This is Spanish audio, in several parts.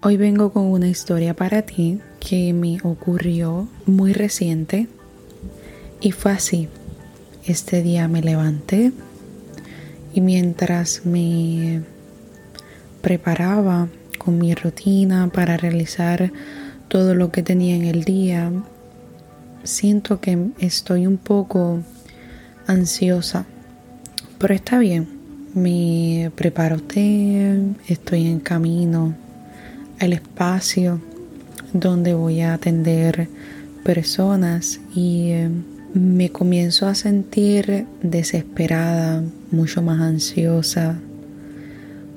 Hoy vengo con una historia para ti que me ocurrió muy reciente y fue así. Este día me levanté y mientras me preparaba con mi rutina para realizar todo lo que tenía en el día, siento que estoy un poco ansiosa, pero está bien. Me preparo té, estoy en camino el espacio donde voy a atender personas y eh, me comienzo a sentir desesperada, mucho más ansiosa,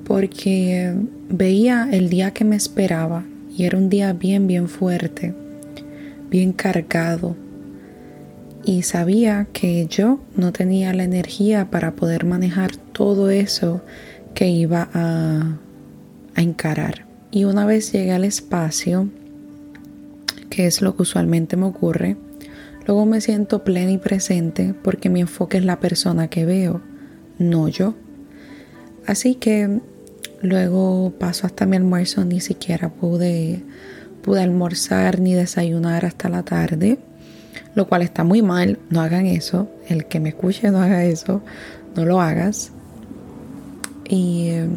porque veía el día que me esperaba y era un día bien, bien fuerte, bien cargado. Y sabía que yo no tenía la energía para poder manejar todo eso que iba a encarar. Y una vez llegué al espacio, que es lo que usualmente me ocurre, luego me siento plena y presente porque mi enfoque es la persona que veo, no yo. Así que luego paso hasta mi almuerzo, ni siquiera pude, pude almorzar ni desayunar hasta la tarde, lo cual está muy mal, no hagan eso, el que me escuche no haga eso, no lo hagas. Y eh,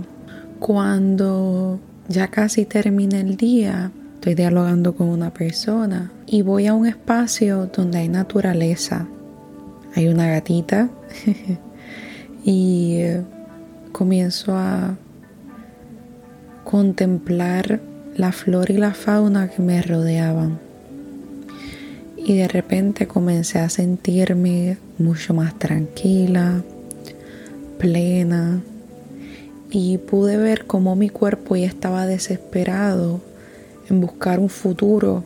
cuando ya casi termina el día, estoy dialogando con una persona y voy a un espacio donde hay naturaleza. Hay una gatita y eh, comienzo a contemplar la flora y la fauna que me rodeaban. Y de repente comencé a sentirme mucho más tranquila, plena, y pude ver cómo mi cuerpo ya estaba desesperado en buscar un futuro.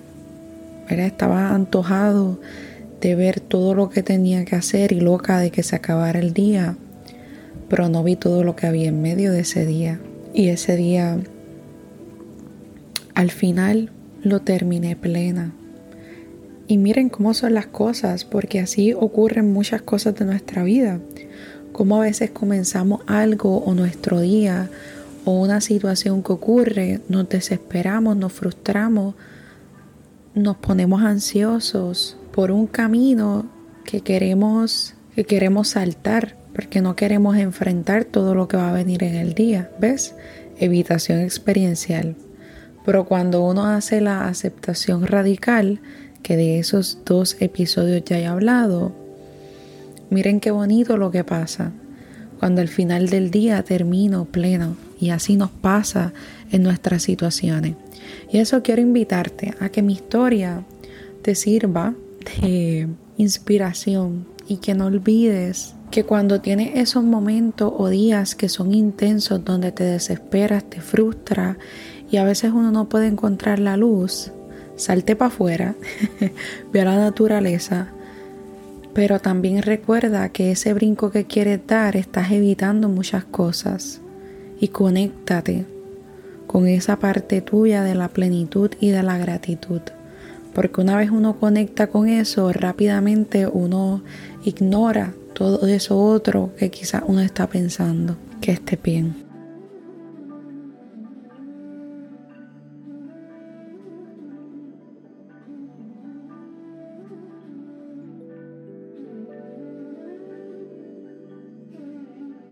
Estaba antojado de ver todo lo que tenía que hacer y loca de que se acabara el día, pero no vi todo lo que había en medio de ese día. Y ese día, al final, lo terminé plena. Y miren cómo son las cosas, porque así ocurren muchas cosas de nuestra vida cómo a veces comenzamos algo o nuestro día o una situación que ocurre, nos desesperamos, nos frustramos, nos ponemos ansiosos por un camino que queremos que queremos saltar porque no queremos enfrentar todo lo que va a venir en el día, ¿ves? Evitación experiencial. Pero cuando uno hace la aceptación radical, que de esos dos episodios ya he hablado, Miren qué bonito lo que pasa cuando al final del día termino pleno y así nos pasa en nuestras situaciones. Y eso quiero invitarte a que mi historia te sirva de inspiración y que no olvides que cuando tienes esos momentos o días que son intensos donde te desesperas, te frustra y a veces uno no puede encontrar la luz, salte para afuera, ve a la naturaleza, pero también recuerda que ese brinco que quieres dar estás evitando muchas cosas y conéctate con esa parte tuya de la plenitud y de la gratitud. Porque una vez uno conecta con eso, rápidamente uno ignora todo eso otro que quizás uno está pensando. Que esté bien.